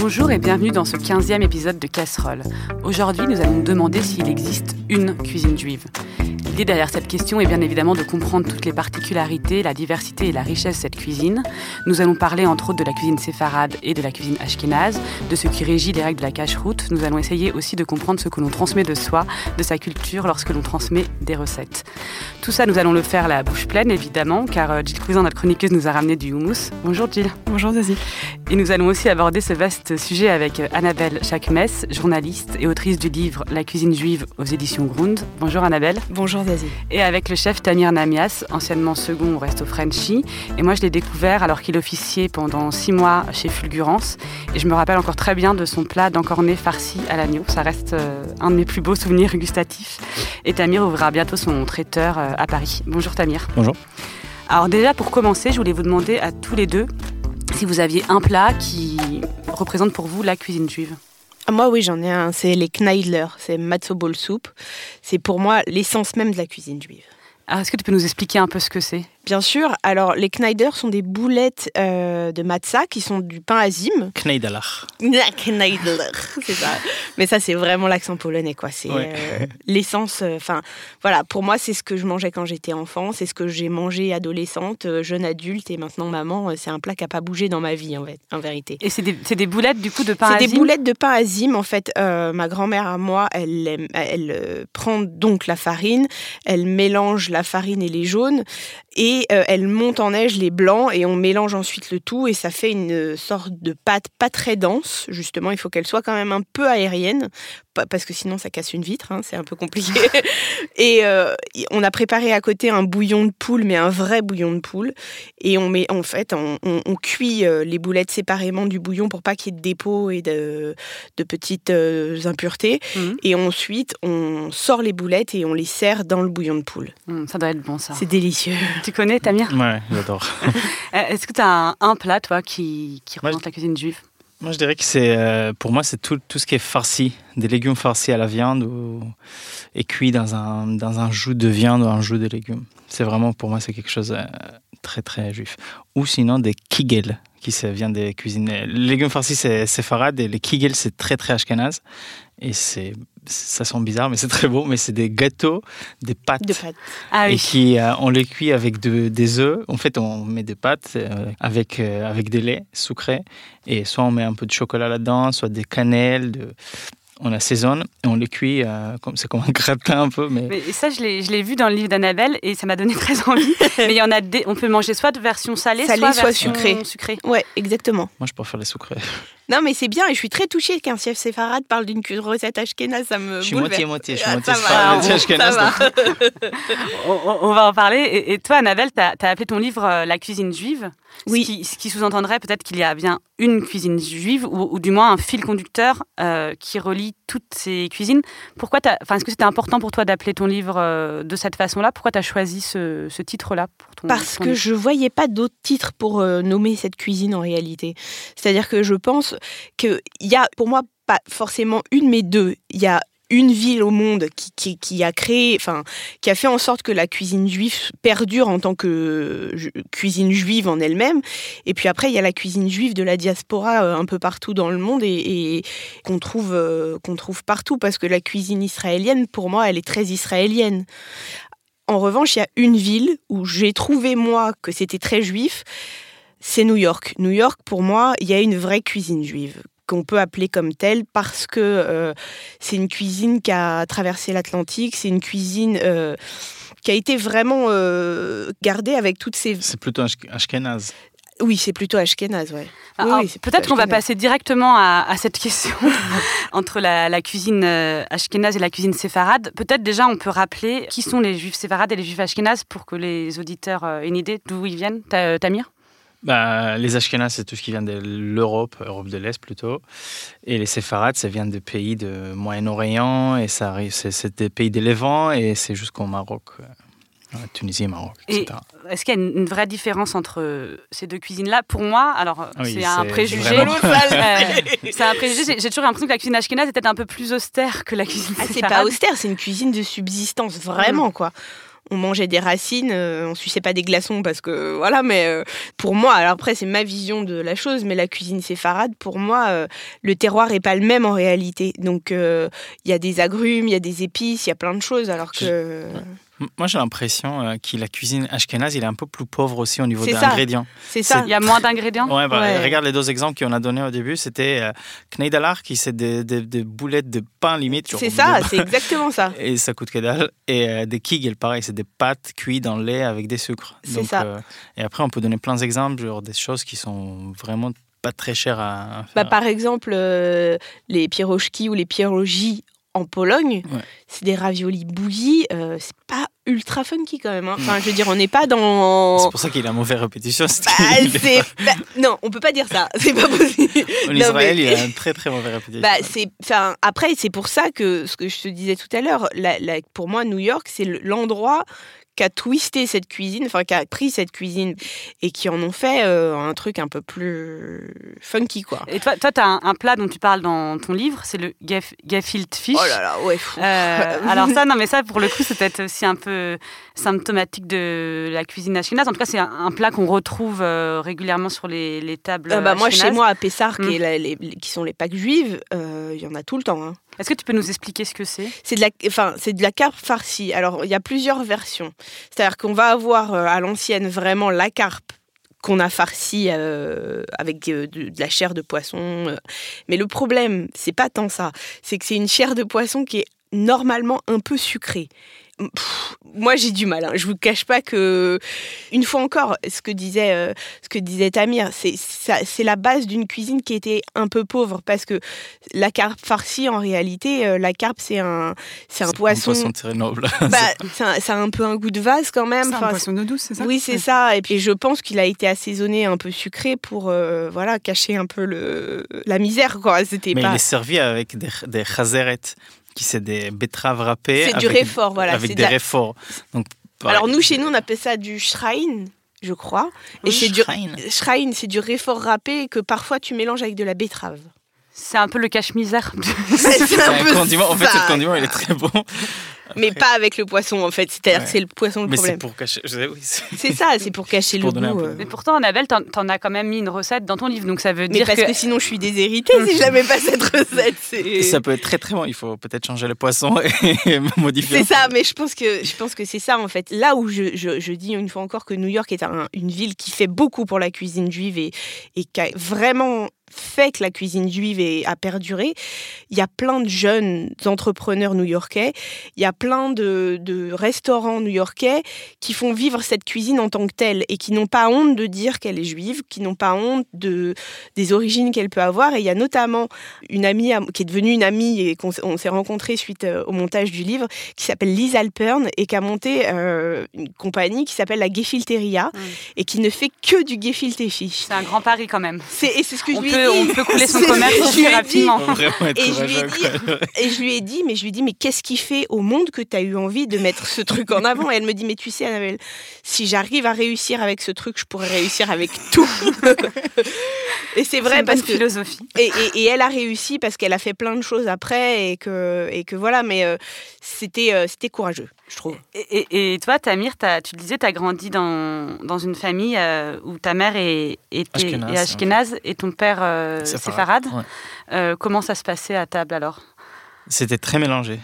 Bonjour et bienvenue dans ce 15e épisode de Casserole. Aujourd'hui, nous allons demander s'il existe une cuisine juive. L'idée derrière cette question est bien évidemment de comprendre toutes les particularités, la diversité et la richesse cuisine. Nous allons parler entre autres de la cuisine séfarade et de la cuisine ashkénaze, de ce qui régit les règles de la cache-route. Nous allons essayer aussi de comprendre ce que l'on transmet de soi, de sa culture lorsque l'on transmet des recettes. Tout ça, nous allons le faire la bouche pleine évidemment, car euh, Jill Cousin, notre chroniqueuse, nous a ramené du houmous. Bonjour Jill. Bonjour Zazie. Et nous allons aussi aborder ce vaste sujet avec euh, Annabelle Chakmes, journaliste et autrice du livre La cuisine juive aux éditions Grund. Bonjour Annabelle. Bonjour Zazie. Et avec le chef Tamir Namias, anciennement second au Resto Frenchy. Et moi, je l'ai découvert alors qu'il officiait pendant six mois chez Fulgurance. Et je me rappelle encore très bien de son plat d'encorné farci à l'agneau. Ça reste euh, un de mes plus beaux souvenirs gustatifs. Et Tamir ouvrira bientôt son traiteur euh, à Paris. Bonjour Tamir. Bonjour. Alors déjà, pour commencer, je voulais vous demander à tous les deux si vous aviez un plat qui représente pour vous la cuisine juive. Moi, oui, j'en ai un. C'est les Kneidler. C'est matzo ball soup. C'est pour moi l'essence même de la cuisine juive. Alors, est-ce que tu peux nous expliquer un peu ce que c'est? Bien sûr. Alors, les Kneider sont des boulettes euh, de matzah qui sont du pain azim. Kneidelach. Kneider, c'est ça. Mais ça, c'est vraiment l'accent polonais, quoi. C'est Ouais. euh, l'essence. Enfin, voilà. Pour moi, c'est ce que je mangeais quand j'étais enfant. C'est ce que j'ai mangé adolescente, euh, jeune adulte et maintenant maman. Euh, C'est un plat qui n'a pas bougé dans ma vie, en, fait, en vérité. Et c'est des, boulettes du coup de pain C'est des azim boulettes de pain azim. En fait, euh, ma grand-mère à moi, elle, aime- elle euh, prend donc la farine, elle mélange la farine et les jaunes, et euh, elle monte en neige les blancs, et on mélange ensuite le tout, et ça fait une sorte de pâte pas très dense. Justement, il faut qu'elle soit quand même un peu aérienne, parce que sinon ça casse une vitre, hein, c'est un peu compliqué. et euh, on a préparé à côté un bouillon de poule, mais un vrai bouillon de poule, et on met en fait, on, on- on cuit euh, les boulettes séparément du bouillon pour pas qu'il y ait de dépôts et de, de petites euh, impuretés. Mhm. Et ensuite, on sort les boulettes et on les sert dans le bouillon de poule. Hum, ça doit être bon ça. C'est délicieux. Tu connais Tamir? Ouais, j'adore. Est-ce que tu as un, un plat toi qui, représente la cuisine juive? Moi, je dirais que c'est, euh, pour moi, c'est tout, tout ce qui est farci, des légumes farcis à la viande ou, et cuits dans un, dans un jus de viande ou un jus de légumes. C'est vraiment, pour moi, c'est quelque chose de très, très juif. Ou sinon, des kigel, qui vient des cuisines. Les légumes farcis, c'est séfarade et les kigel, c'est très, très ashkenaz. Et c'est, ça sent bizarre, mais c'est très beau. Mais c'est des gâteaux, des pâtes. De pâte. Ah et qui euh, on les cuit avec de- des œufs. En fait, on met des pâtes euh, avec euh, avec des laits sucrés et soit on met un peu de chocolat là-dedans, soit des cannelles. De... On assaisonne et on les cuit euh, comme c'est comme un gratin un peu, mais, Mais ça, je l'ai je l'ai vu dans le livre d'Annabelle et ça m'a donné très envie. Mais il y en a des, on peut manger soit de version salée, Salée, soit, soit version sucrée. sucrée. Ouais, exactement. moi je préfère les sucrés. Non, mais c'est bien et je suis très touchée qu'un chef séfarade parle d'une recette ashkénaze. Ça me Je suis bouleverse. moitié moitié, je suis Ah, moitié on- ashkénaze, On, va en parler. Et, et toi, Annabelle, tu as, appelé ton livre euh, La cuisine juive. Oui. Ce qui, ce qui sous-entendrait peut-être qu'il y a bien une cuisine juive ou, ou du moins un fil conducteur euh, qui relie toutes ces cuisines. Pourquoi Est-ce que c'était important pour toi d'appeler ton livre euh, de cette façon-là? Pourquoi tu as choisi ce, ce titre-là pour ton Parce ton que livre? je voyais pas d'autres titres pour euh, nommer cette cuisine en réalité. C'est-à-dire que je pense qu'il y a, pour moi, pas forcément une, mais deux. Il y a une ville au monde qui, a créé, enfin, qui a fait en sorte que la cuisine juive perdure en tant que cuisine juive en elle-même. Et puis après, il y a la cuisine juive de la diaspora euh, un peu partout dans le monde et, et qu'on trouve, euh, qu'on trouve partout parce que la cuisine israélienne, pour moi, elle est très israélienne. En revanche, il y a une ville où j'ai trouvé, moi, que c'était très juif, c'est New York. New York, pour moi, il y a une vraie cuisine juive qu'on peut appeler comme telle parce que euh, c'est une cuisine qui a traversé l'Atlantique, c'est une cuisine euh, qui a été vraiment euh, gardée avec toutes ces... C'est plutôt ash- ashkénaze. Oui, c'est plutôt ashkénaze, ouais. Ah, Oui, plutôt Peut-être qu'on va passer directement à, à cette question entre la, la cuisine ashkénaze et la cuisine séfarade. Peut-être déjà on peut rappeler qui sont les juifs séfarades et les juifs ashkénazes pour que les auditeurs aient une idée d'où ils viennent. Ta- Tamir? Bah, les ashkénazes, c'est tout ce qui vient de l'Europe, Europe de l'Est plutôt. Et les séfarades, ça vient des pays de Moyen-Orient, et ça arrive, c'est, des pays de Levant, et c'est jusqu'au Maroc, euh, Tunisie et Maroc, Et etc. Est-ce qu'il y a une, vraie différence entre euh, ces deux cuisines-là? Pour moi, alors oui, c'est un préjugé. vraiment- Euh, c'est un préjugé. J'ai toujours l'impression que la cuisine ashkénaze est peut-être un peu plus austère que la cuisine Ah, c'est pas austère, c'est une cuisine de subsistance, vraiment, quoi. On mangeait des racines, euh, on suçait pas des glaçons parce que voilà, mais euh, pour moi, alors après c'est ma vision de la chose, mais la cuisine séfarade, pour moi, euh, le terroir est pas le même en réalité. Donc il y a des agrumes, il y a des épices, il y a plein de choses, alors que. Moi, j'ai l'impression euh, que la cuisine ashkénaze, il est un peu plus pauvre aussi au niveau des ingrédients. C'est ça. Il y a moins d'ingrédients. Ouais, bah, regarde les deux exemples qu'on a donnés au début. C'était euh, Kneidalar, qui c'est des, des, boulettes de pain limite. C'est ça, c'est exactement ça. Et ça coûte que dalle. Et euh, des kigel, pareil, c'est des pâtes cuites dans le lait avec des sucres. C'est ça. Euh, et après, on peut donner plein d'exemples, genre des choses qui sont vraiment pas très chères à, Bah, par exemple, les pierogi ou les pierogi en Pologne, c'est des raviolis bouillis. Euh, c'est pas ultra funky quand même. Hein. Enfin, je veux dire, on n'est pas dans. C'est pour ça qu'il a mauvais répétition. Bah, bah, non, on peut pas dire ça. C'est pas possible. En Israël, il a un très très mauvais répétition. Bah, c'est, enfin, après, c'est pour ça que ce que je te disais tout à l'heure, pour moi, New York, c'est l'endroit qui a twisté cette cuisine, enfin qui a pris cette cuisine et qui en ont fait euh, un truc un peu plus funky quoi. Et toi, toi, tu as un, plat dont tu parles dans ton livre, c'est le gefilte fish. Oh là là, ouais. Euh, alors ça, non mais ça pour le coup, c'est peut-être aussi un peu symptomatique de la cuisine ashkénaze. En tout cas, c'est un, plat qu'on retrouve euh, régulièrement sur les, les tables. Ah bah, moi, chez moi à Pessar, qui, mm. qui, sont les Pâques juives, il y en a tout le temps. Hein. Est-ce que tu peux nous expliquer ce que c'est? C'est de la, enfin, c'est de la carpe farcie. Alors, il y a plusieurs versions. C'est-à-dire qu'on va avoir euh, à l'ancienne vraiment la carpe qu'on a farcie euh, avec de, de, la chair de poisson. Euh. Mais le problème, c'est pas tant ça. C'est que c'est une chair de poisson qui est normalement un peu sucrée moi j'ai du mal. Hein. Je vous cache pas que une fois encore, ce que disait euh, ce que disait Tamir, c'est c'est la base d'une cuisine qui était un peu pauvre parce que la carpe farcie en réalité, euh, la carpe c'est un c'est un poisson. Un poisson très noble. Bah, ça a un peu un goût de vase quand même. C'est un poisson d'eau douce, c'est ça? Oui, c'est ça. Et puis je pense qu'il a été assaisonné un peu sucré pour euh, voilà cacher un peu le la misère quoi. C'était Mais il est servi avec des des qui c'est des betteraves râpées. C'est du réfort, voilà. Avec des réforts. Donc, Alors nous, chez nous, on appelle ça du shrine, je crois. Et c'est du shrine, c'est du réfort râpé que parfois tu mélanges avec de la betterave. C'est un peu le cache-misère. c'est un, peu condiment. En fait, ce condiment, il est très bon. Mais pas avec le poisson, en fait. C'est-à-dire c'est le poisson le mais problème. c'est pour cacher. c'est ça, c'est pour cacher le goût. Euh. Mais pourtant, Annabelle, t'en, en as quand même mis une recette dans ton livre, donc ça veut mais dire parce que... sinon, je suis déshéritée si je n'avais pas cette recette. Ça peut être très très bon. Il faut peut-être changer le poisson et modifier. C'est ça, mais je pense que je pense que c'est ça en fait. Là où je, je, dis une fois encore que New York est une ville qui fait beaucoup pour la cuisine juive et, et qui a vraiment fait que la cuisine juive a perduré. Il y a plein de jeunes entrepreneurs new-yorkais, il y a plein de, restaurants new-yorkais qui font vivre cette cuisine en tant que telle et qui n'ont pas honte de dire qu'elle est juive, qui n'ont pas honte de, des origines qu'elle peut avoir. Et il y a notamment une amie qui est devenue une amie et qu'on s'est rencontrés suite euh, au montage du livre, qui s'appelle Lise Alpern et qui a monté euh, une compagnie qui s'appelle la Gefilteria mmh. et qui ne fait que du gefilte fish. C'est un grand pari quand même. Et c'est ce que je lui on peut couler son commerce assez rapidement. Et je, lui ai dit, et je lui ai dit, mais je lui ai dit, mais qu'est-ce qui fait au monde que tu as eu envie de mettre ce truc en avant? Et elle me dit, mais tu sais, Annabelle, si j'arrive à réussir avec ce truc, je pourrais réussir avec tout. et c'est vrai parce que philosophie. Et, et, elle a réussi parce qu'elle a fait plein de choses après et que et que voilà, mais euh, c'était euh, c'était courageux, je trouve. Et, et toi, Tamir, as, tu le disais, tu as grandi dans, dans une famille euh, où ta mère est, était ashkénaze, et ton père séfarade. Euh, comment ça se passait à table alors? C'était très mélangé.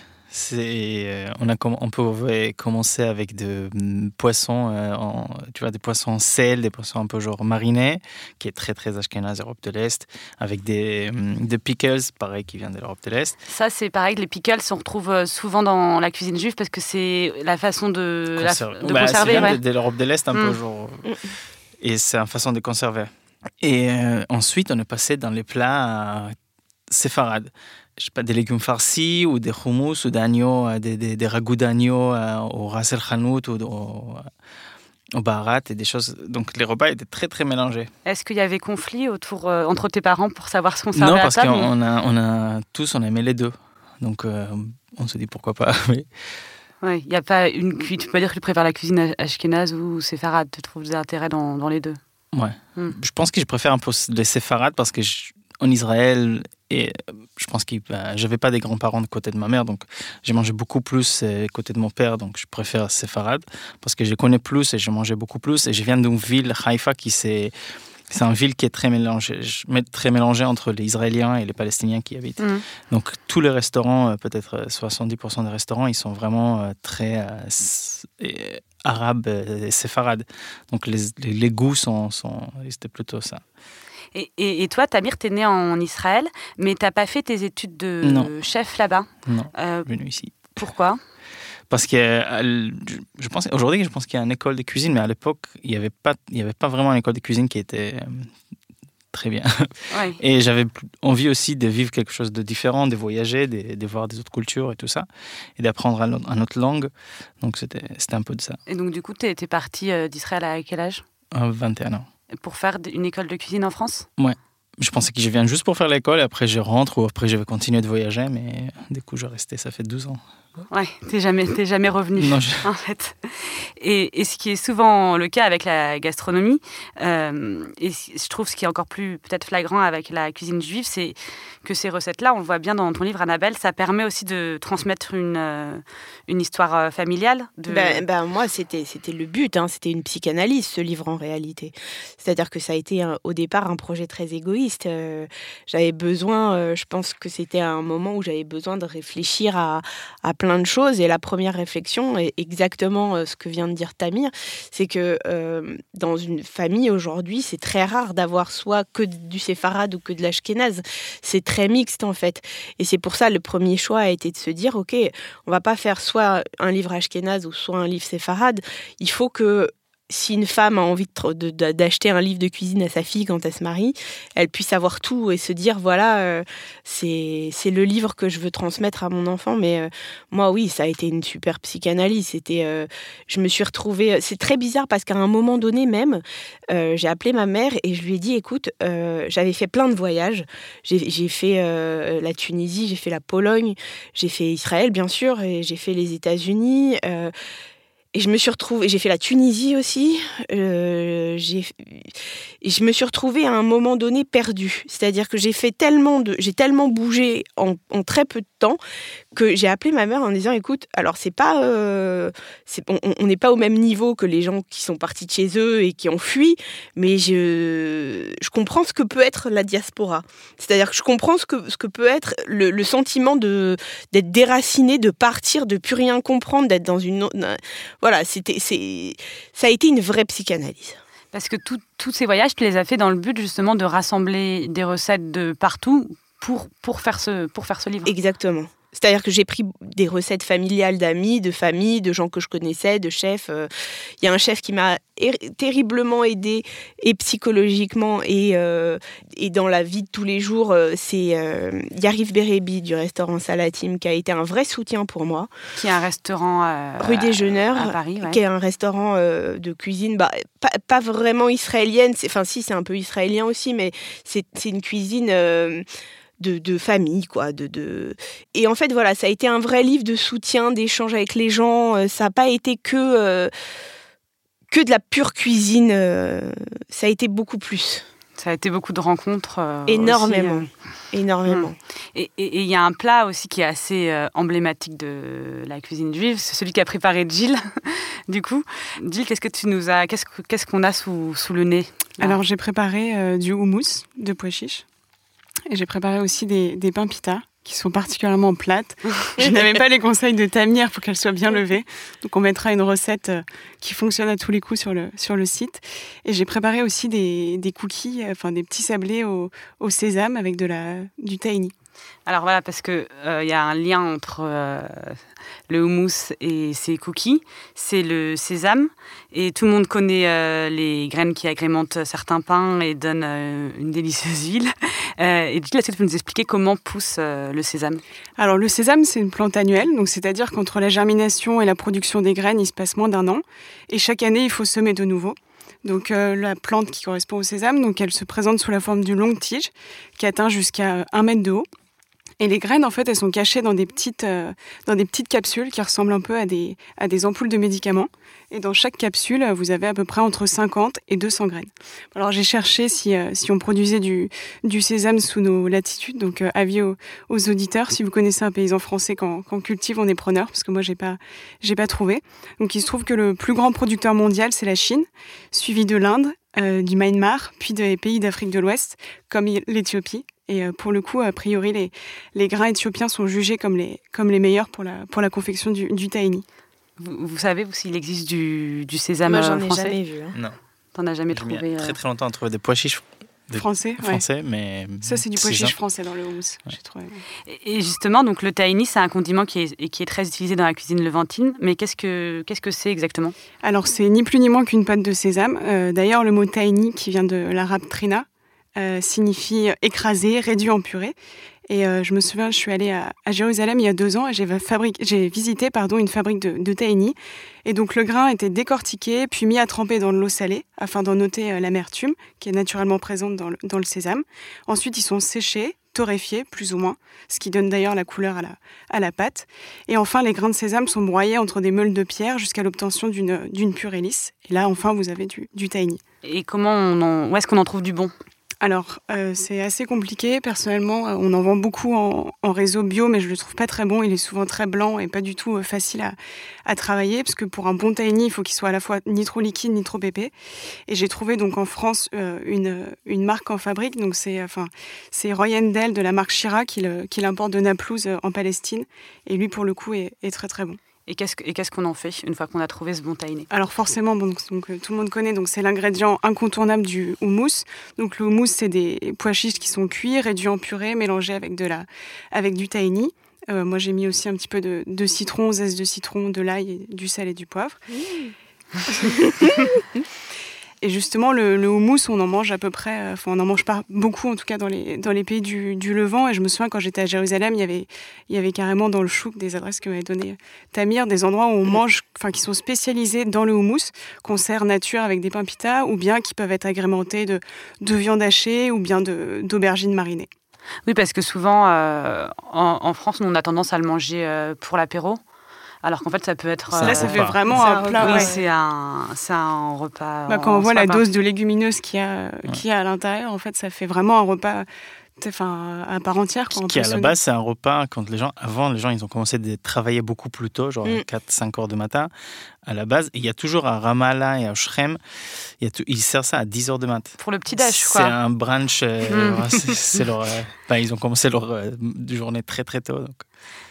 Euh, on, a, on pouvait commencer avec de mm, poissons, euh, tu vois, des poissons en sel, des poissons un peu genre marinés, qui est très très ashkénaze, Europe de l'Est, avec des, mm, des pickles, pareil, qui viennent de l'Europe de l'Est. Ça, c'est pareil, les pickles, on retrouve souvent dans la cuisine juive parce que c'est la façon de, de bah, conserver. Ouais. de, l'Europe de l'Est, un peu mm. genre. Et c'est une façon de conserver. Et euh, ensuite, on est passé dans les plats séfarades. Je sais pas, des légumes farcis ou des houmous ou d'agneau, euh, des, des, des ragoûts d'agneau euh, au ras el hanout ou au, au barat et des choses. Donc les repas étaient très très mélangés. Est-ce qu'il y avait conflit autour, entre tes parents pour savoir ce qu'on servait Non, parce qu'on a, on a tous, on aimait les deux. Donc on se dit pourquoi pas. Oui, il n'y a pas une Tu peux dire que tu préfères la cuisine ashkénaze ou séfarade. Tu trouves des intérêts dans, dans les deux? Ouais. Hmm. Je pense que je préfère un peu les séfarades parce que en Israël, et je pense que ben, j'avais pas des grands-parents de côté de ma mère, donc j'ai mangé beaucoup plus côté de mon père, donc je préfère séfarade parce que je connais plus et je mangeais beaucoup plus. Et je viens d'une ville, Haïfa, qui c'est c'est une ville qui est très mélangée, très mélangée entre les Israéliens et les Palestiniens qui y habitent. Mm. Donc tous les restaurants, euh, peut-être 70% des restaurants, ils sont vraiment euh, très euh, arabes et séfarades. Donc les, les, goûts sont, sont c'était plutôt ça. Et, et, toi, Tamir, tu es né en Israël, mais tu n'as pas fait tes études de chef là-bas. Non, euh, venu ici. Pourquoi? Parce que je pense aujourd'hui je pense qu'il y a une école de cuisine mais à l'époque il n'y avait pas il y avait pas vraiment une école de cuisine qui était euh, très bien. Et j'avais envie aussi de vivre quelque chose de différent de voyager de, voir des autres cultures et tout ça et d'apprendre une autre langue. Donc c'était un peu de ça. Et donc du coup tu étais parti euh, d'Israël à quel âge? 21 ans pour faire une école de cuisine en France? Ouais je pensais que je viens juste pour faire l'école, et après je rentre, ou après je vais continuer de voyager, mais du coup je restais, ça fait 12 ans. Ouais, t'es jamais, jamais revenu non, en fait. Et, ce qui est souvent le cas avec la gastronomie, euh, et je trouve ce qui est encore plus peut-être flagrant avec la cuisine juive, c'est que ces recettes-là, on le voit bien dans ton livre Annabelle, ça permet aussi de transmettre une, euh, une histoire euh, familiale. De... Ben, ben, moi, c'était c'était le but, hein, c'était une psychanalyse ce livre en réalité. C'est-à-dire que ça a été au départ un projet très égoïste. j'avais besoin, je pense que c'était un moment où j'avais besoin de réfléchir à, à plein de choses. Et la première réflexion est exactement euh, ce que vient de dire Tamir, c'est que euh, dans une famille aujourd'hui, c'est très rare d'avoir soit que du séfarade ou que de l'ashkénaze. C'est très mixte en fait. Et c'est pour ça le premier choix a été de se dire, ok, on va pas faire soit un livre ashkénaze ou soit un livre séfarade. Il faut que si une femme a envie d'acheter un livre de cuisine à sa fille quand elle se marie, elle puisse avoir tout et se dire voilà, euh, c'est le livre que je veux transmettre à mon enfant. Mais euh, moi, oui, ça a été une super psychanalyse. C'était, euh, je me suis retrouvée. C'est très bizarre parce qu'à un moment donné même, j'ai appelé ma mère et je lui ai dit écoute, j'avais fait plein de voyages. J'ai fait la Tunisie, j'ai fait la Pologne, j'ai fait Israël bien sûr, et j'ai fait les États-Unis. Je me suis retrouvée, j'ai fait la Tunisie aussi. Euh, je me suis retrouvée à un moment donné perdue. C'est-à-dire que j'ai fait tellement de, j'ai tellement bougé en, très peu de temps que j'ai appelé ma mère en disant, écoute, alors c'est pas, euh, on n'est pas au même niveau que les gens qui sont partis de chez eux et qui ont fui, mais je, je comprends ce que peut être la diaspora. C'est-à-dire que je comprends ce que, ce que peut être le, le sentiment de d'être déraciné, de partir, de plus rien comprendre, d'être dans une voilà, c'était, c'est, ça a été une vraie psychanalyse. Parce que tous ces voyages, tu les as fait dans le but justement de rassembler des recettes de partout pour, pour, faire, ce, pour faire ce livre. Exactement. C'est-à-dire que j'ai pris des recettes familiales d'amis, de familles, de gens que je connaissais, de chefs. Euh. Il y a un chef qui m'a terriblement aidé et psychologiquement et, euh, et dans la vie de tous les jours. Euh, c'est Yarif Berebi du restaurant Salatim qui a été un vrai soutien pour moi. Qui est un restaurant rue des Jeuneurs à Paris, qui est un restaurant de cuisine, bah, pas, pas, vraiment israélienne. Enfin, si, c'est un peu israélien aussi, mais c'est une cuisine de, famille, quoi. De, de... Et en fait, voilà, ça a été un vrai livre de soutien, d'échange avec les gens. Euh, ça n'a pas été que, euh, que de la pure cuisine. Euh, ça a été beaucoup plus. Ça a été beaucoup de rencontres. Énormément. Énormément. Hmm. Et il y a un plat aussi qui est assez emblématique de la cuisine juive, c'est celui qu'a préparé Jill. du coup, Jill, qu'est-ce que tu nous as, qu'est-ce qu'on a sous, sous, le nez Alors j'ai préparé du houmous de pois chiches. Et j'ai préparé aussi des, des pains pita qui sont particulièrement plates. Je n'avais pas les conseils de Tamir pour qu'elles soient bien levées. Donc on mettra une recette euh, qui fonctionne à tous les coups sur le, sur le site. Et j'ai préparé aussi des, des, cookies, euh, enfin des petits sablés au, au, sésame avec de la, du tahini. Alors voilà, parce qu'il euh, y a un lien entre le houmous et ses cookies, c'est le sésame. Et tout le monde connaît euh, les graines qui agrémentent certains pains et donnent euh, une délicieuse huile. Euh, et dis, est-ce que tu peux nous expliquer comment pousse le sésame Alors le sésame, c'est une plante annuelle, donc c'est-à-dire qu'entre la germination et la production des graines, il se passe moins d'un an. Et chaque année, il faut semer de nouveau. Donc la plante qui correspond au sésame, donc elle se présente sous la forme d'une longue tige qui atteint jusqu'à un mètre de haut. Et les graines, en fait, elles sont cachées dans des petites, euh, dans des petites capsules qui ressemblent un peu à des, à des ampoules de médicaments. Et dans chaque capsule, vous avez à peu près entre 50 et 200 graines. Alors j'ai cherché si, euh, si on produisait du, du sésame sous nos latitudes, donc euh, avis aux, aux, auditeurs, si vous connaissez un paysan français quand, quand cultive, on est preneur, parce que moi j'ai pas, j'ai pas trouvé. Donc il se trouve que le plus grand producteur mondial, c'est la Chine, suivi de l'Inde, euh, du Myanmar, puis des pays d'Afrique de l'Ouest, comme l'Éthiopie. Et euh, pour le coup, a priori, les, les grains éthiopiens sont jugés comme les, comme les meilleurs pour la, pour la confection du, du tahini. Vous, vous savez s'il existe du, du sésame Moi, j'en ai français jamais vu. hein. Non. T'en as jamais trouvé très euh, très longtemps à trouver des pois chiches Français, ouais. français, mais. Ça, c'est du pois chiche français dans le houmous, j'ai trouvé. Et et justement, donc le tahini, c'est un condiment qui est, qui est très utilisé dans la cuisine levantine. Mais qu'est-ce que qu'est-ce que c'est exactement? Alors, c'est ni plus ni moins qu'une pâte de sésame. Euh, D'ailleurs, le mot tahini, qui vient de l'arabe trina, euh, signifie écrasé, réduit en purée. Et euh, je me souviens, je suis allée à, Jérusalem il y a deux ans et j'ai visité pardon, une fabrique de, de tahini. Et donc, le grain était décortiqué, puis mis à tremper dans de l'eau salée afin d'en ôter euh, l'amertume qui est naturellement présente dans le, sésame. Ensuite, ils sont séchés, torréfiés, plus ou moins, ce qui donne d'ailleurs la couleur à la, pâte. Et enfin, les grains de sésame sont broyés entre des meules de pierre jusqu'à l'obtention d'une d'une purée lisse. Et là, enfin, vous avez du, du tahini. Et comment où est-ce qu'on en trouve du bon? Alors, euh, c'est assez compliqué. Personnellement, euh, on en vend beaucoup en, en réseau bio, mais je le trouve pas très bon. Il est souvent très blanc et pas du tout euh, facile à, à travailler, parce que pour un bon tahini, il faut qu'il soit à la fois ni trop liquide ni trop épais. Et j'ai trouvé donc en France euh, une, une marque en fabrique. Donc c'est enfin c'est Roy Endel de la marque Shira qui le- qui l'importe de Naplouse euh, en Palestine. Et lui, pour le coup, est, est très très bon. Et qu'est-ce qu'on en fait une fois qu'on a trouvé ce bon tahini Alors forcément, bon, donc, donc, tout le monde connaît, donc c'est l'ingrédient incontournable du houmous. Donc le houmous, c'est des pois chiches qui sont cuits, réduits en purée, mélangés avec de la, avec du tahini. Euh, moi, j'ai mis aussi un petit peu de, de citron, zeste de citron, de l'ail, du sel et du poivre. Et justement, le, le houmous, on en mange à peu près, euh, enfin, on en mange pas beaucoup, en tout cas dans les, dans les pays du, du Levant. Et je me souviens, quand j'étais à Jérusalem, il y avait, il y avait carrément dans le chouk des adresses que m'avait donné Tamir, des endroits où on mange, enfin, qui sont spécialisés dans le houmous, qu'on sert nature avec des pains pita, ou bien qui peuvent être agrémentés de, de viande hachée, ou bien d'aubergines marinées. Oui, parce que souvent, euh, en, en France, on a tendance à le manger euh, pour l'apéro. Alors qu'en fait, ça peut être. C'est un Là, ça repas. fait vraiment C'est un plat. repas. oui, ouais. c'est un, c'est un repas. Bah, quand on voit la bah. dose de légumineuses qu'il y a, y a à l'intérieur, en fait, ça fait vraiment un repas enfin, à part entière. Quoi, Qui à la base, c'est un repas quand les gens, avant, les gens, ils ont commencé à travailler beaucoup plus tôt, genre Mm. 4-5 heures du matin. À la base, il y a toujours à Ramallah et à Shrem, il y a tout- ils servent ça à 10 heures du matin. Pour le petit dash, C'est quoi. un brunch. euh, Mm. c'est- c'est leur, euh, ben, ils ont commencé leur euh, journée très très tôt. donc.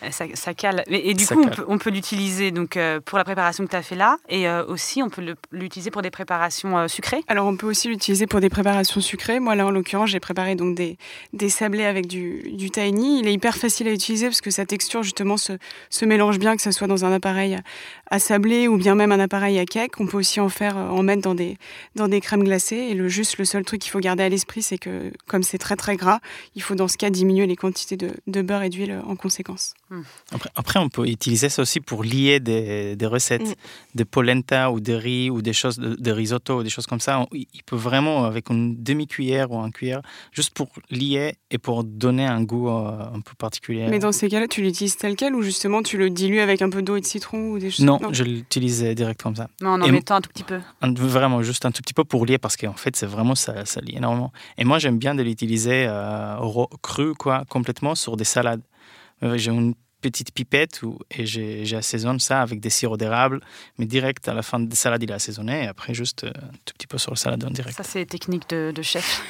Euh, Ça, ça cale. Et, et du Ça coup, on cale. peut, on peut l'utiliser donc euh, pour la préparation que tu as fait là, et euh, aussi on peut le- l'utiliser pour des préparations euh, sucrées. Alors, on peut aussi l'utiliser pour des préparations sucrées. Moi, là, en l'occurrence, j'ai préparé donc des, des sablés avec du, du tahini. Il est hyper facile à utiliser parce que sa texture, justement, se, se mélange bien, que ce soit dans un appareil à, sabler ou bien même un appareil à cake. On peut aussi en faire, en mettre dans des, dans des crèmes glacées. Et le juste, le seul truc qu'il faut garder à l'esprit, c'est que, comme c'est très, très gras, il faut dans ce cas diminuer les quantités de, de beurre et d'huile en conséquence. Après, après, on peut utiliser ça aussi pour lier des, des recettes, Mm. des polenta ou des riz ou des choses, de, de risotto ou des choses comme ça. On- il peut vraiment, avec une demi-cuillère ou un cuillère, juste pour lier et pour donner un goût euh, un peu particulier. Mais dans ces cas-là, tu l'utilises tel quel ou justement tu le dilues avec un peu d'eau et de citron ou des choses Non, je l'utilise direct comme ça. Non, en en Et- mettant un tout petit peu. Un- vraiment, juste un tout petit peu pour lier parce qu'en fait, c'est vraiment ça, ça lie énormément. Et moi, j'aime bien de l'utiliser euh, cru, quoi, complètement sur des salades. Euh, J'ai une petite pipette où, et j'ai j'ai assaisonne ça avec des sirops d'érable, mais direct à la fin des salades, il est assaisonné et après juste euh, un tout petit peu sur le salade en direct. Ça, c'est technique de, de chef.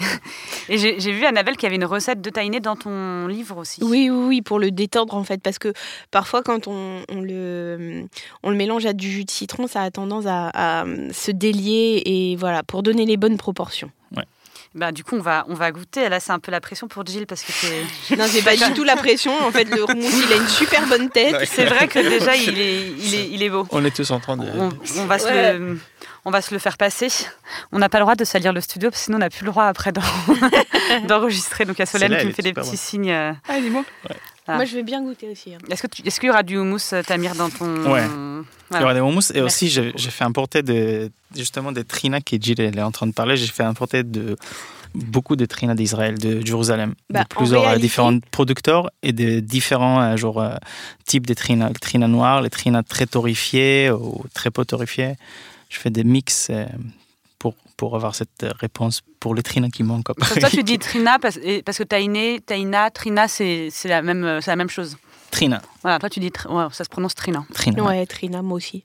et j'ai vu, Annabelle, qu'il y avait une recette de tahini dans ton livre aussi. Oui, oui, oui, pour le détendre en fait, parce que parfois quand on, on le, on le mélange à du jus de citron, ça a tendance à, à se délier et voilà, pour donner les bonnes proportions. Bah, du coup, on va, on va goûter. Là, c'est un peu la pression pour Jill parce que c'est. Non, c'est pas du tout la pression. En fait, le il a une super bonne tête. C'est vrai que déjà, il est, il est, il est beau. On est tous en train de... On, on va se Ouais. le, on va se le faire passer. On n'a pas le droit de salir le studio, parce que sinon on n'a plus le droit après d'en- d'enregistrer. Donc il y a Solène qui me est fait des petits signes. euh, Ah, dis-moi. Voilà. Moi, je vais bien goûter aussi. hein. Est-ce que tu- est-ce qu'il y aura du houmous euh, Tamir dans ton Ouais. Il y aura des houmous. Et Merci. aussi, j'ai j'ai fait importer de, justement des trinas qui Jill elle est en train de parler. J'ai fait importer de, beaucoup de trinas d'Israël, de Jérusalem, Bah, de plusieurs euh, réalité- différents producteurs et de différents euh, genre, types de trinas. Le trina noir, les trinas très torréfiés ou très peu torréfiés. Je fais des mix euh, pour, avoir cette euh, réponse pour les trinas qui manquent. Parce après. que toi, tu dis Trina parce, parce que Taïné, Taïna, Trina, c'est c'est la, même, euh, c'est la même chose. Trina. Voilà, toi, tu dis. ouais, ça se prononce Trina. Trina. Ouais, Trina, moi aussi.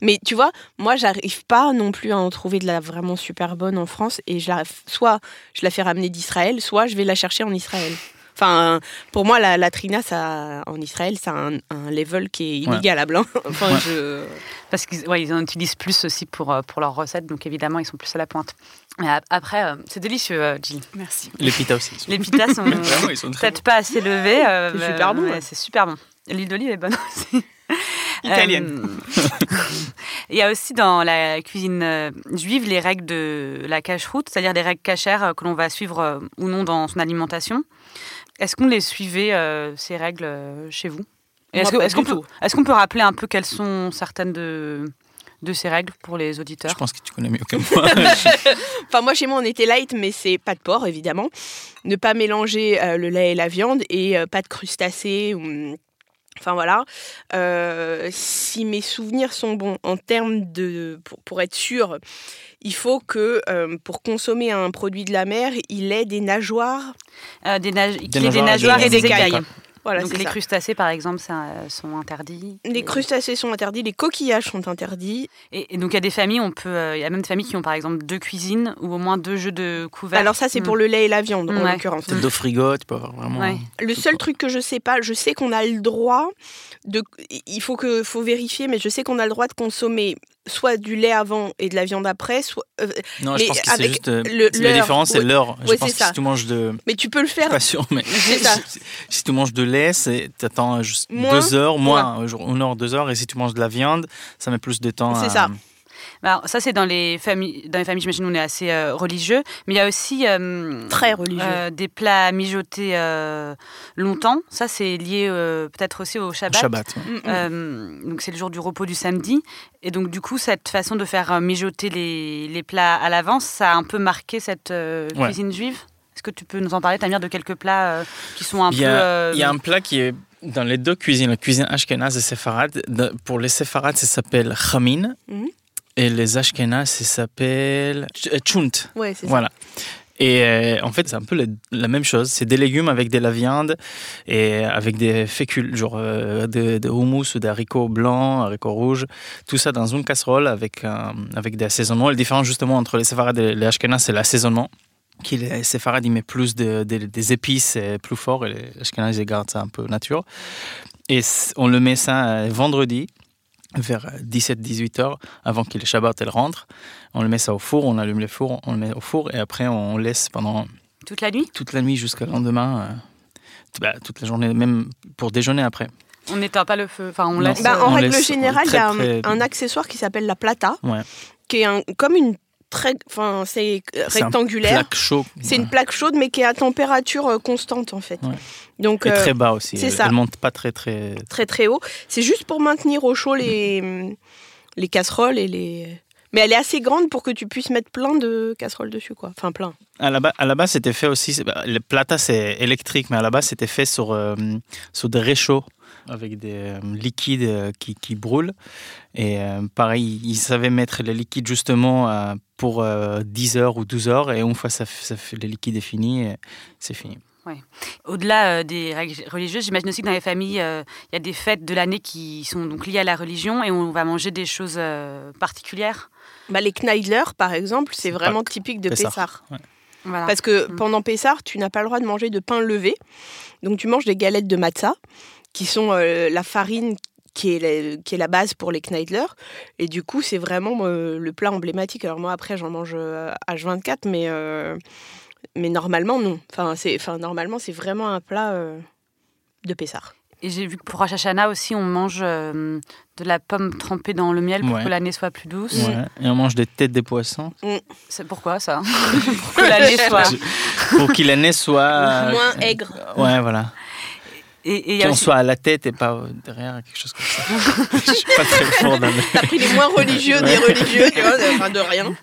Mais tu vois, moi, j'arrive pas non plus à en trouver de la vraiment super bonne en France. Et je la, soit je la fais ramener d'Israël, soit je vais la chercher en Israël. Enfin, pour moi, la, la Trina, ça, en Israël, ça a un, un level qui est Ouais. inégalable. hein. Enfin, Ouais. je... Parce qu'ils ouais, ils en utilisent plus aussi pour, euh, pour leurs recettes, donc évidemment, ils sont plus à la pointe. Mais ap- après, euh, c'est délicieux, euh, Jill. Merci. Les pitas aussi. Les pitas sont sont peut-être pas assez levés. euh, C'est mais- super bon, mais ouais. C'est super bon. L'huile d'olive est bonne aussi. Italienne. Euh, Il y a aussi dans la cuisine juive les règles de la cache-route, c'est-à-dire des règles cachères que l'on va suivre ou non dans son alimentation. Est-ce qu'on les suivait, euh, ces règles, euh, chez vous? Est-ce qu'on peut, qu'on peut rappeler un peu quelles sont certaines de, de ces règles pour les auditeurs? Je pense que tu connais mieux que moi. Enfin, moi, chez moi, on était light, mais c'est pas de porc, évidemment. Ne pas mélanger euh, le lait et la viande et euh, pas de crustacés. Ou... Enfin, voilà. Euh, si mes souvenirs sont bons en termes de. Pour, pour être sûr, il faut que euh, pour consommer un produit de la mer, il ait des nageoires. Euh, des, nage- ait des nageoires et et des- des des écailles. écailles. Voilà, Donc les ça. crustacés, par exemple, ça, euh, sont interdits. Les Et- crustacés sont interdits, les coquillages sont interdits. Et, et donc il y a des familles, on peut, euh, il y a même des familles qui ont par exemple deux cuisines ou au moins deux jeux de couverts. Alors, ça, c'est pour le lait et la viande, en Ouais. l'occurrence. Peut-être de frigo, tu peux avoir vraiment. Ouais. Le seul quoi. truc que je sais pas, je sais qu'on a le droit de. Il faut que faut vérifier, mais je sais qu'on a le droit de consommer soit du lait avant et de la viande après, soit. euh, Non, Mais je pense que c'est juste. le- la différence, c'est ouais. l'heure. Je Ouais, pense que ça. si tu manges de. mais tu peux le Je suis faire. pas sûr, mais C'est ça. si, si tu manges de lait, c'est t'attends juste Moins. deux heures, moins, genre une heure, deux heures, et si tu manges de la viande, ça met plus de temps. C'est à- ça. Alors, ça c'est dans les familles, dans les familles, j'imagine, où on est assez euh, religieux, mais il y a aussi euh, Très religieux. euh, des plats mijotés euh, longtemps. Ça c'est lié euh, peut-être aussi au au Shabbat. Shabbat. ouais. Donc c'est le jour du repos du samedi. Et donc du coup, cette façon de faire euh, mijoter les, les plats à l'avance, ça a un peu marqué cette euh, Ouais. cuisine juive? Est-ce que tu peux nous en parler, Tamir, de quelques plats euh, qui sont un Il y, peu... a, euh, il y a un plat qui est dans les deux cuisines, la cuisine ashkénaze et séfarade. De- Pour les séfarades, ça s'appelle chamin. Mhm. Et les ashkénazes, ça s'appelle euh, chunt. Ouais, c'est ça. Voilà. Et euh, en fait, c'est un peu le- la même chose. C'est des légumes avec de la viande et avec des fécules, genre euh, de, de houmous ou d'haricots blancs, haricots rouges. Tout ça dans une casserole avec, euh, avec des assaisonnements. Le différence justement entre les séfarades et les ashkénazes, c'est l'assaisonnement. Qui les séfarades, ils mettent plus de, de- des épices et plus fort et les ashkénazes, ils gardent ça un peu nature. Et on le met ça euh, vendredi vers 17-18 heures avant que le Shabbat elle rentre. On le met ça au four, on allume le four, on le met au four et après on laisse pendant Toute la nuit? toute la nuit jusqu'au lendemain, euh, bah, toute la journée, même pour déjeuner après. On n'éteint pas le feu. Enfin, on laisse... Bah, euh, en on règle laisse générale, il y a un, accessoire qui s'appelle la plata, Ouais. qui est un, comme une très. Enfin, c'est rectangulaire. C'est une plaque chaude, mais qui est à température euh, constante, en fait. Ouais. Donc, Et euh, très bas aussi. c'est Elle, ça. elle monte pas très très. très très haut. C'est juste pour maintenir au chaud les, les casseroles et les. Mais elle est assez grande pour que tu puisses mettre plein de casseroles dessus, quoi. Enfin, plein. À la, base, à la base, c'était fait aussi. bah, Le plata, c'est électrique, mais à la base, c'était fait sur, euh, sur des réchauds avec des euh, liquides euh, qui, qui brûlent. Et euh, pareil, ils savaient mettre les liquides justement euh, pour euh, 10 heures ou 12 heures. Et une fois ça, ça le liquide est fini, et c'est fini. Au-delà euh, des règles religieuses, j'imagine aussi que dans les familles, euh, il y a des fêtes de l'année qui sont donc liées à la religion et on va manger des choses euh, particulières. Bah, les Kneidler, par exemple, c'est vraiment Pâques, typique de. Pessar. Voilà. Parce que Mm. pendant Pessar, tu n'as pas le droit de manger de pain levé. Donc tu manges des galettes de matzah, qui sont euh, la farine qui est, la, qui est la base pour les Kneidler. Et du coup, c'est vraiment euh, le plat emblématique. Alors moi, après, j'en mange euh, H24, mais, euh, mais normalement, non. Enfin, c'est, enfin, normalement, c'est vraiment un plat euh, de Pessar. Et j'ai vu que pour Rosh Hashanah aussi, on mange euh, de la pomme trempée dans le miel pour Ouais. que l'année soit plus douce. Ouais. Et on mange des têtes de poisson C'est pourquoi ça? Pour que l'année soit. pour qu'il l'année soit. Moins aigre. Ouais, voilà. Et, et qu'on soit à la tête et pas derrière, quelque chose comme ça. je suis pas très fort dans le... Pris les moins religieux des religieux, tu vois, enfin de rien.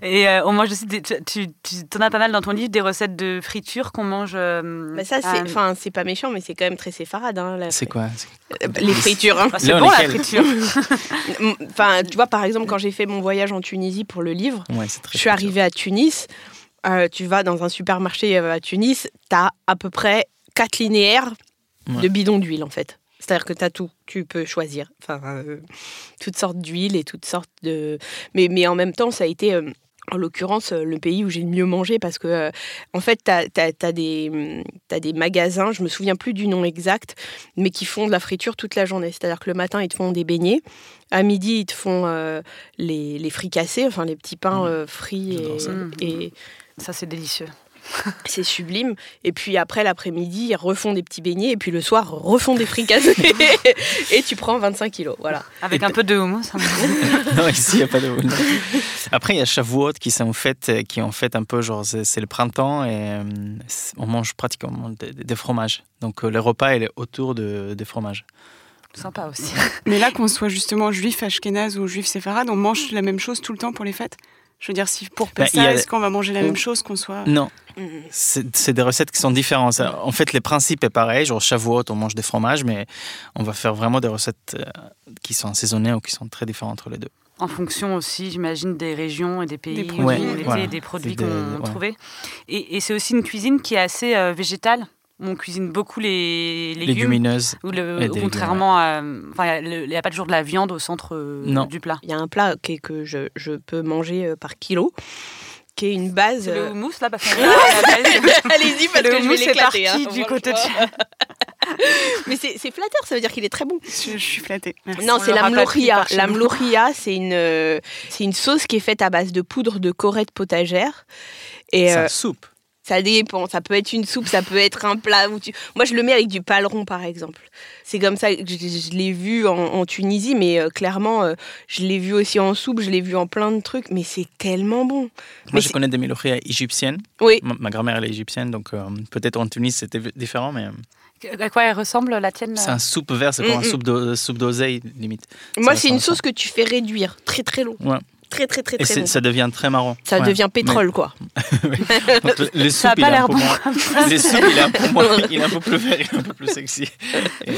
Et euh, on mange aussi, des, tu, tu, tu en as pas mal dans ton livre, des recettes de friture qu'on mange. euh, Mais ça, c'est, à- enfin, c'est pas méchant, mais c'est quand même très séfarade. Hein, la- C'est quoi Euh, Les fritures. hein. Ah, c'est bon la friture. Enfin, tu vois, par exemple, quand j'ai fait mon voyage en Tunisie pour le livre, Ouais, c'est très je suis arrivée à Tunis. euh, tu vas dans un supermarché euh, à Tunis, t'as à peu près quatre linéaires Ouais. de bidons d'huile, en fait. C'est-à-dire que tu as tout, tu peux choisir. Enfin, euh, toutes sortes d'huiles et toutes sortes de. Mais, mais en même temps, ça a été. euh, en l'occurrence, euh, le pays où j'ai le mieux mangé parce que, euh, en fait, tu as, des, hum, t'as des magasins, je me souviens plus du nom exact, mais qui font de la friture toute la journée. C'est-à-dire que le matin, ils te font des beignets. À midi, ils te font euh, les, les fricassés, enfin les petits pains Mmh. euh, frits. Et, ça. et Ça, c'est délicieux. c'est sublime. Et puis après, l'après-midi, ils refont des petits beignets. Et puis le soir, refont des fricassés. et tu prends 25 kilos. Voilà. Avec Et un peu de ça me- non, ici, il n'y a pas de non. Après, il y a Shavuot qui sont fêtes, euh, qui ont fait un peu genre, c'est c'est le printemps et euh, on mange pratiquement des, fromages. Donc, euh, le repas, il est autour de, des fromages. Sympa aussi. Mais là, qu'on soit justement juif ashkénaze ou juif séfarade, on mange la même chose tout le temps pour les fêtes? Je veux dire, si pour Ben, Pessah, il y a- est-ce qu'on va manger la même chose qu'on soit... Non, Mhm. c'est des recettes qui sont différentes. En fait, les principes est pareil. Genre, Shavuot, on mange des fromages, mais on va faire vraiment des recettes euh, qui sont assaisonnées ou qui sont très différentes entre les deux. En fonction aussi, j'imagine, des régions et des pays Des où produits. on Ouais, était, voilà. des produits qu'on ouais. trouvait. Et, et c'est aussi une cuisine qui est assez euh, végétale? On cuisine beaucoup les légumes. Légumineuses. Ou le- Et des contrairement à. Enfin, il n'y a pas toujours de la viande au centre euh, Non. du plat. Il y a un plat est- que je, je peux manger euh, par kilo, qui est une base. C'est le euh, houmous là parce que- Allez-y, parce Le que je vais est l'éclater. parti hein. du côté de- Mais c'est flatteur, ça veut dire qu'il est très bon. Je, je suis flattée. Merci. Non, On c'est la chez La mlohia, c'est une, euh, c'est une sauce qui est faite à base de poudre de corette potagère. Et C'est euh, une soupe. Ça dépend. Ça peut être une soupe, ça peut être un plat. Où tu... Moi, je le mets avec du paleron, par exemple. C'est comme ça que je, je l'ai vu en, en Tunisie, mais euh, clairement, euh, je l'ai vu aussi en soupe, je l'ai vu en plein de trucs. Mais c'est tellement bon. Moi, mais je connais des mélodies égyptiennes. Oui. Ma, ma grand-mère, elle est égyptienne, donc euh, peut-être en Tunis, c'était différent, mais À quoi elle ressemble la tienne c'est un soupe vert, c'est comme Mm, un mm. soupe d'o- soupe d'oseille, limite. Moi, c'est une sauce que tu fais réduire très très long. Ouais. Très très très Et très long. ça devient très marron. Ça Ouais. devient pétrole, quoi. Ça a pas l'air bon. moins- Le soupe, il est un peu moins- il est un peu plus vert, il est un peu plus sexy. Et, euh,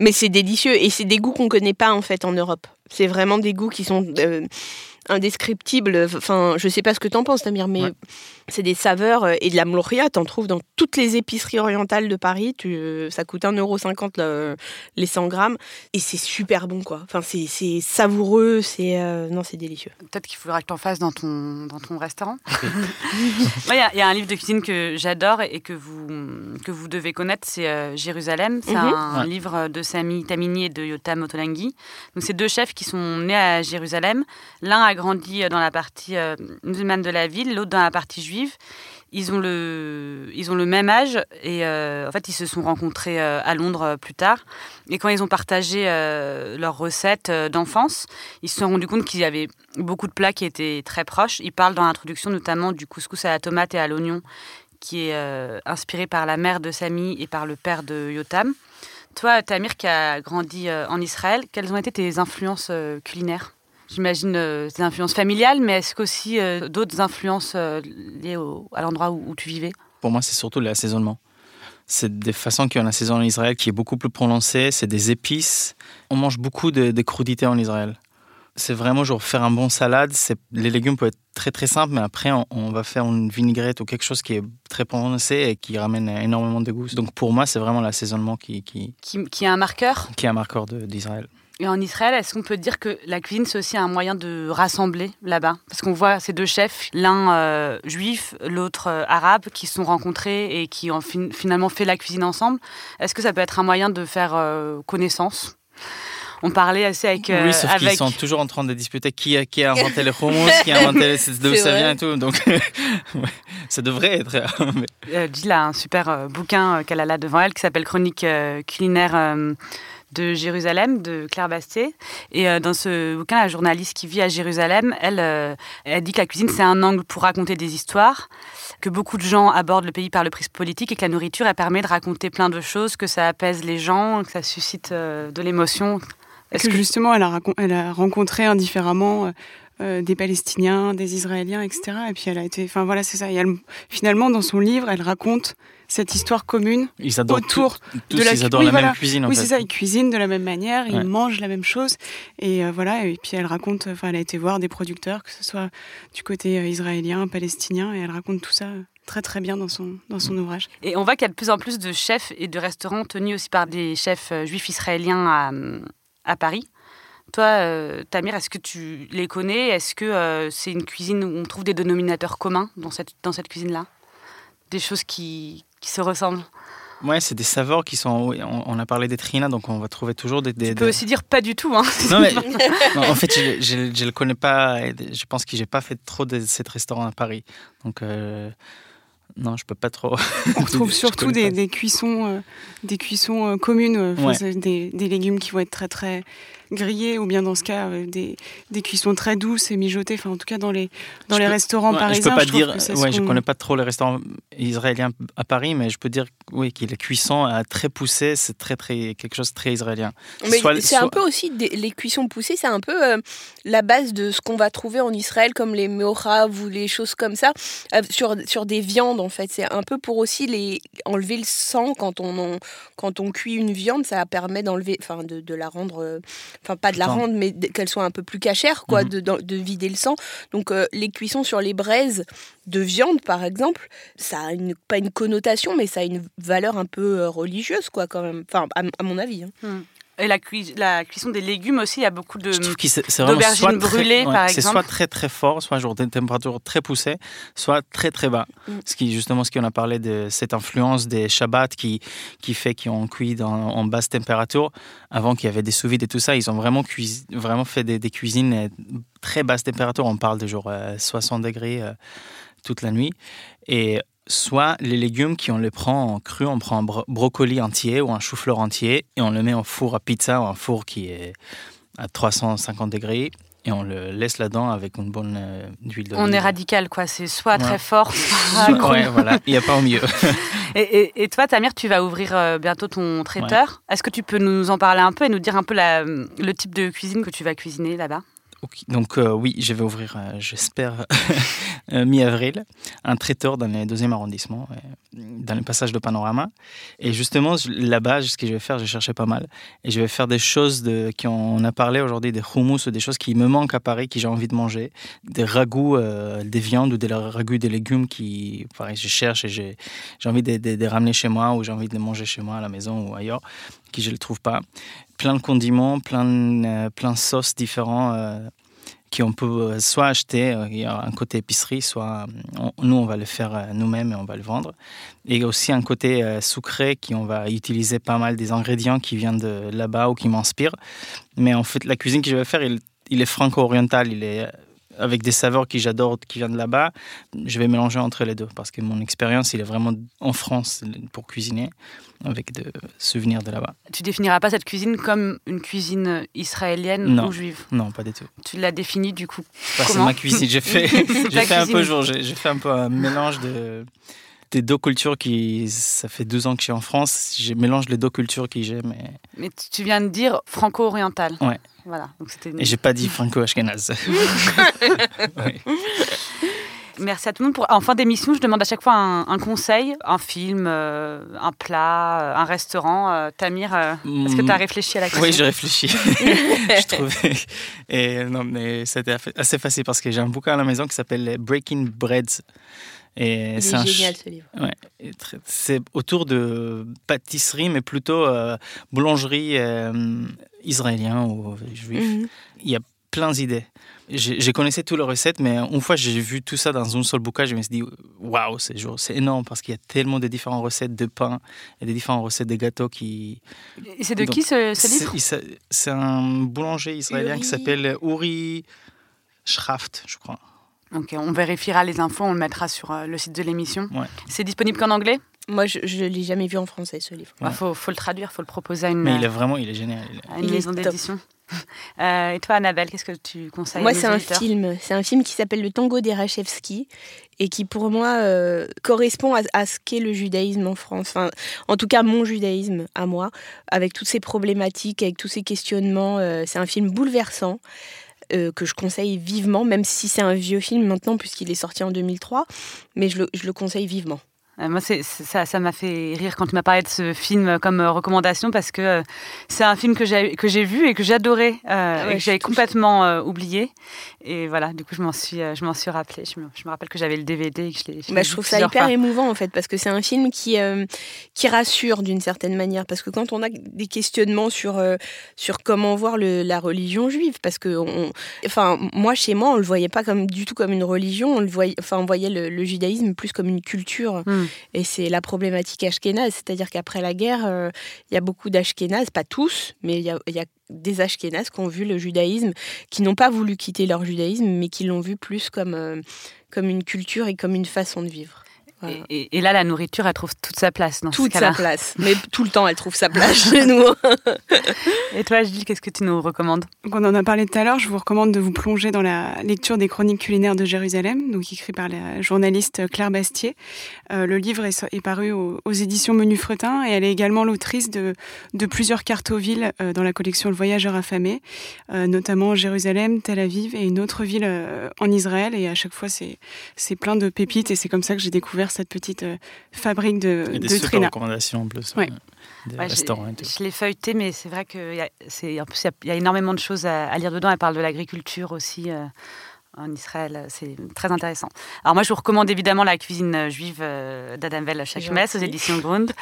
Mais c'est délicieux et c'est des goûts qu'on connaît pas en fait en Europe. C'est vraiment des goûts qui sont euh, indescriptibles. Enfin, je sais pas ce que t'en penses, Tamir, mais Ouais. C'est des saveurs euh, et de la mlohia, t'en trouves dans toutes les épiceries orientales de Paris. Tu, euh, ça coûte 1,50€ le- les 100 grammes et c'est super bon quoi. Enfin, c'est c'est savoureux, c'est euh, non, c'est délicieux. Peut-être qu'il faudra que tu en fasses dans ton, dans ton restaurant. Il y, a- il y a un livre de cuisine que j'adore et que vous, que vous devez connaître, c'est euh, Jérusalem. C'est Mhm. un Ouais. livre de Sami Tamini et de Yotam Ottolenghi. Donc, c'est deux chefs qui sont nés à Jérusalem. L'un a grandi dans la partie euh, musulmane de la ville, l'autre dans la partie juive. Ils ont le, ils ont le même âge et euh, en fait, ils se sont rencontrés euh, à Londres euh, plus tard. Et quand ils ont partagé leurs recettes d'enfance, ils se sont rendus compte qu'il y avait beaucoup de plats qui étaient très proches. Ils parlent dans l'introduction notamment du couscous à la tomate et à l'oignon, qui est inspiré par la mère de Samy et par le père de Yotam. Toi, Tamir, qui a grandi en Israël, quelles ont été tes influences culinaires? J'imagine euh, tes influences familiales, mais est-ce qu'aussi euh, d'autres influences euh, liées au- à l'endroit où, où tu vivais? Pour moi, c'est surtout l'assaisonnement. C'est des façons qui ont un assaisonnement en Israël qui est beaucoup plus prononcé. C'est des épices. On mange beaucoup de, de crudités en Israël. C'est vraiment genre faire un bon salade. Les légumes peuvent être très très simples, mais après on, on va faire une vinaigrette ou quelque chose qui est très prononcé et qui ramène énormément de goût. Donc pour moi, c'est vraiment l'assaisonnement qui, qui, qui, qui est un marqueur? qui est un marqueur d'Israël. Et en Israël, est-ce qu'on peut dire que la cuisine, c'est aussi un moyen de rassembler là-bas? Parce qu'on voit ces deux chefs, l'un euh, juif, l'autre euh, arabe, qui se sont rencontrés et qui ont fin- finalement fait la cuisine ensemble. Est-ce que ça peut être un moyen de faire euh, connaissance? On parlait assez avec... oui, sauf qu'ils sont toujours en train de disputer qui a, qui a inventé le hummus, qui a inventé d'où ça vient et tout. Donc ça devrait être. Jill a un super bouquin qu'elle a là devant elle qui s'appelle Chronique culinaire de Jérusalem, de Claire Bastet. Et euh, dans ce bouquin, la journaliste qui vit à Jérusalem, elle, euh, elle dit que la cuisine, c'est un angle pour raconter des histoires, que beaucoup de gens abordent le pays par le prisme politique et que la nourriture, elle permet de raconter plein de choses, que ça apaise les gens, que ça suscite euh, de l'émotion. Est-ce que, justement, elle a, elle a rencontré indifféremment des Palestiniens, des Israéliens, etc. Et puis elle a été, enfin voilà, c'est ça. Et finalement, dans son livre, elle raconte cette histoire commune ils adorent autour tous, de la, ils adorent la même cuisine. En oui, c'est ça. Ils cuisinent de la même manière, ils mangent la même chose, et euh, voilà. Et puis elle raconte, enfin, elle a été voir des producteurs, que ce soit du côté euh, israélien, palestinien, et elle raconte tout ça euh, très très bien dans son dans son ouvrage. Et on voit qu'il y a de plus en plus de chefs et de restaurants tenus aussi par des chefs euh, juifs israéliens à, à Paris. Toi, euh, Tamir, est-ce que tu les connais? Est-ce que euh, c'est une cuisine où on trouve des dénominateurs communs dans cette, dans cette cuisine-là? Des choses qui, qui se ressemblent? Ouais, c'est des saveurs qui sont. oui, On, on a parlé des trina, donc on va trouver toujours des. des- Tu peux des- aussi dire pas du tout. Hein. Non, mais non, en fait, je, je le connais pas. et Je pense que j'ai pas fait trop de cet restaurant à Paris. Donc, euh, non, je peux pas trop. On retrouve Je surtout des, cuissons, euh, des cuissons euh, communes, euh, enfin, Ouais. c'est des, des légumes qui vont être très très grillés, ou bien dans ce cas euh, des, des cuissons très douces et mijotées. Enfin, en tout cas, dans les dans Je les peux- restaurants Ouais, parisiens, je peux pas dire. que Ouais, je connais pas trop les restaurants israéliens à Paris, mais je peux dire oui que la cuisson euh, très poussée, c'est très très quelque chose de très israélien. Mais Soit- c'est un peu aussi des- les cuissons poussées, c'est un peu euh, la base de ce qu'on va trouver en Israël, comme les meorav ou les choses comme ça, euh, sur, sur des viandes en fait. C'est un peu pour aussi les enlever le sang quand on en- quand on cuit une viande, ça permet d'enlever, enfin de, de la rendre, enfin pas de la rendre, mais qu'elle soit un peu plus cachère, quoi, Mhm. de, de, de vider le sang. Donc euh, les cuissons sur les braises de viande, par exemple, ça a une, pas une connotation, mais ça a une valeur un peu euh, religieuse, quoi, quand même. Enfin, à, à mon avis. hein. Et la, cui- la cuisson des légumes aussi, il y a beaucoup de. C'est c'est d'aubergines brûlées, par C'est exemple. soit très très fort, soit genre des températures très poussées, soit très très bas. Mm. Ce qui justement ce qu'on a parlé de cette influence des Shabbats qui qui fait qu'ils ont cuit dans, en basse température. Avant qu'il y avait des sous et tout ça, ils ont vraiment vraiment fait des, des cuisines euh, très basse température. On parle de genre euh, 60 degrés euh, toute la nuit. Et soit les légumes qui on les prend en cru, on prend un bro- brocoli entier ou un chou-fleur entier et on le met en four à pizza ou un four qui est à 350 degrés et on le laisse là-dedans avec une bonne euh, huile d'olive. On est radical, quoi. C'est soit Ouais. très fort, soit ouais, voilà, il n'y a pas au milieu. Et, et- et toi, Tamir, tu vas ouvrir euh, bientôt ton traiteur. Est-ce que tu peux nous en parler un peu et nous dire un peu la- le type de cuisine que tu vas cuisiner là-bas? Donc euh, oui, je vais ouvrir, euh, j'espère, euh, mi-avril, un traiteur dans le deuxième arrondissement, dans le passage de Panorama. Et justement, je- là-bas, ce que je vais faire, j'ai cherché pas mal. Et je vais faire des choses de, qui on a parlé aujourd'hui, des hummus ou des choses qui me manquent à Paris, que j'ai envie de manger. Des ragoûts, des viandes ou des ragoûts des légumes qui, pareil, je cherche et j'ai envie de, de- de ramener chez moi ou j'ai envie de les manger chez moi à la maison ou ailleurs, qui je ne trouve pas. Plein de condiments, plein de, euh, plein sauces différents. euh, qui on peut euh, soit acheter, euh, il y a un côté épicerie, soit on- nous on va le faire nous-mêmes et on va le vendre. Et aussi un côté sucré qui on va utiliser pas mal des ingrédients qui viennent de là-bas ou qui m'inspirent. Mais en fait la cuisine que je vais faire, il, il est franco-oriental, il est avec des saveurs que j'adore qui viennent de là-bas. Je vais mélanger entre les deux parce que mon expérience il est vraiment en France pour cuisiner avec des souvenirs de là-bas. Tu définiras pas cette cuisine comme une cuisine israélienne Non. ou juive? Non, pas du tout. Tu l'as définie du coup. Bah, c'est ma cuisine. J'ai fait, fait un peu j'ai fait un peu un mélange de des deux cultures qui, ça fait deux ans que je suis en France. Je mélange les deux cultures que j'aime Mais tu- viens de dire franco-oriental. Ouais. Voilà. Donc une- et j'ai pas dit franco-ashkenaz. Merci à tout le monde. Pour... En fin d'émission, je demande à chaque fois un, un conseil, un film, euh, un plat, euh, un restaurant. Euh, Tamir, euh, est-ce que tu as réfléchi à la question Oui, j'ai réfléchi. je trouvais. Et non, mais c'était assez facile parce que j'ai un bouquin à la maison qui s'appelle Breaking Breads. Et Il c'est est un ch- génial ce livre. Ouais, c'est autour de pâtisserie, mais plutôt euh, boulangerie euh, israélien ou juif. Mhm. Il y a plein d'idées. Je, je connaissais toutes les recettes, mais une fois j'ai vu tout ça dans un seul bouquin, je me suis dit waouh, c'est énorme parce qu'il y a tellement de différentes recettes de pain et des différentes recettes de gâteaux qui. Et C'est de Donc, qui ce, ce C'est livre? c'est un boulanger israélien Uri. qui s'appelle Uri Schraft, je crois. Ok, on vérifiera les infos, on le mettra sur euh, le site de l'émission. Ouais. C'est disponible qu'en anglais? Moi, je ne l'ai jamais vu en français, ce livre. Il Ouais. faut, faut le traduire, faut le proposer à une, Mais il est vraiment, il est génial. il est- à une Il maison d'édition. Euh, et toi, Annabelle, qu'est-ce que tu conseilles Moi, c'est un film. C'est un film qui s'appelle Le Tango d'Erachevski et qui, pour moi, euh, correspond à, à ce qu'est le judaïsme en France. Enfin, en tout cas, mon judaïsme à moi, avec toutes ces problématiques, avec tous ces questionnements. euh, c'est un film bouleversant. Euh, que je conseille vivement, même si c'est un vieux film maintenant, puisqu'il est sorti en 2003, mais je le, je le conseille vivement. Euh, Moi, c'est, ça, ça m'a fait rire quand tu m'as parlé de ce film comme euh, recommandation parce que euh, c'est un film que j'ai, que j'ai vu et que j'adorais Ah ouais, et que je j'avais complètement oublié. Et voilà, du coup, je m'en suis, je m'en suis rappelé. Je me, je me rappelle que j'avais le DVD et que je l'ai. l'ai Bah, je trouve ça hyper fois. émouvant en fait parce que c'est un film qui euh, qui rassure d'une certaine manière parce que quand on a des questionnements sur euh, sur comment voir le- la religion juive parce que on, enfin moi chez moi on le voyait pas comme du tout comme une religion on le voyait enfin on voyait le, le judaïsme plus comme une culture Hmm. Et c'est la problématique ashkénaze c'est-à-dire qu'après la guerre euh, il y a beaucoup d'ashkénazes pas tous mais il y a, il y a des ashkénazes qui ont vu le judaïsme qui n'ont pas voulu quitter leur judaïsme mais qui l'ont vu plus comme euh, comme une culture et comme une façon de vivre. Voilà. Et, et- et là, la nourriture, elle trouve toute sa place dans Toute ce sa place. Mais tout le temps, elle trouve sa place chez nous. Et toi, Gilles, qu'est-ce que tu nous recommandes? Donc on en a parlé tout à l'heure, je vous recommande de vous plonger dans la lecture des chroniques culinaires de Jérusalem, donc écrit par la journaliste Claire Bastier. Euh, le livre est, est paru aux, aux éditions Menu Fretin et elle est également l'autrice de, de plusieurs cartes aux villes euh, dans la collection Le Voyageur affamé, euh, notamment Jérusalem, Tel Aviv et une autre ville euh, en Israël. Et à chaque fois, c'est plein de pépites et c'est comme ça que j'ai découvert cette petite euh, fabrique de, Et des de super recommandations en plus. Ouais. Des Ouais, restaurants et tout. Je l'ai feuilleté, mais c'est vrai que y a- c'est- en plus, il y a- il y, a énormément de choses à, à lire dedans. Elle parle de l'agriculture aussi euh, en Israël. C'est très intéressant. Alors moi, je vous recommande évidemment la cuisine euh, juive euh, d'Adam Vel Shachmes aux Gentil. éditions Grund.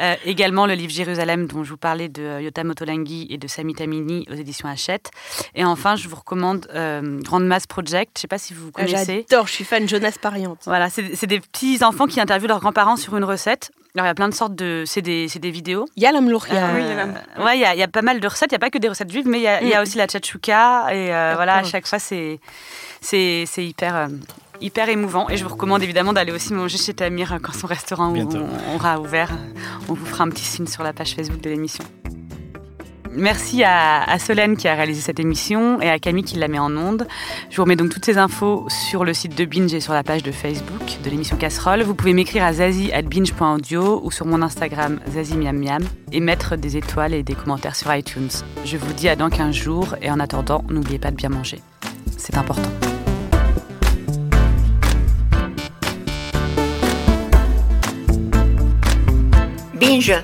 Euh, également le livre Jérusalem dont je vous parlais de euh, Yotam Ottolenghi et de Sami Tamini aux éditions Hachette. Et enfin, je vous recommande euh, Grande Mass Project. Je ne sais pas si vous Ah, connaissez. J'adore, je suis fan Jonas Pariante. Voilà, c'est des petits enfants qui interviewent leurs grands-parents sur une recette. Alors, il y a plein de sortes de... C'est des, c'est des vidéos. Il y a l'Amlouria. Euh, oui, il y a la- ouais, il y, a- il y a pas mal de recettes. Il n'y a pas que des recettes juives, mais il y a, il y a Mm. aussi la tchatchouka. Et euh, voilà, à chaque fois, c'est c'est c'est hyper, euh, hyper émouvant. Et je vous recommande évidemment d'aller aussi manger chez Tamir quand son restaurant on- aura ouvert. On vous fera un petit signe sur la page Facebook de l'émission. Merci à, Solène qui a réalisé cette émission et à Camille qui la met en onde. Je vous remets donc toutes ces infos sur le site de Binge et sur la page de Facebook de l'émission Casserole. Vous pouvez m'écrire à zazie.binge.audio ou sur mon Instagram zazimiamiam et mettre des étoiles et des commentaires sur iTunes. Je vous dis à dans 15 jours et en attendant, n'oubliez pas de bien manger. C'est important. Binge.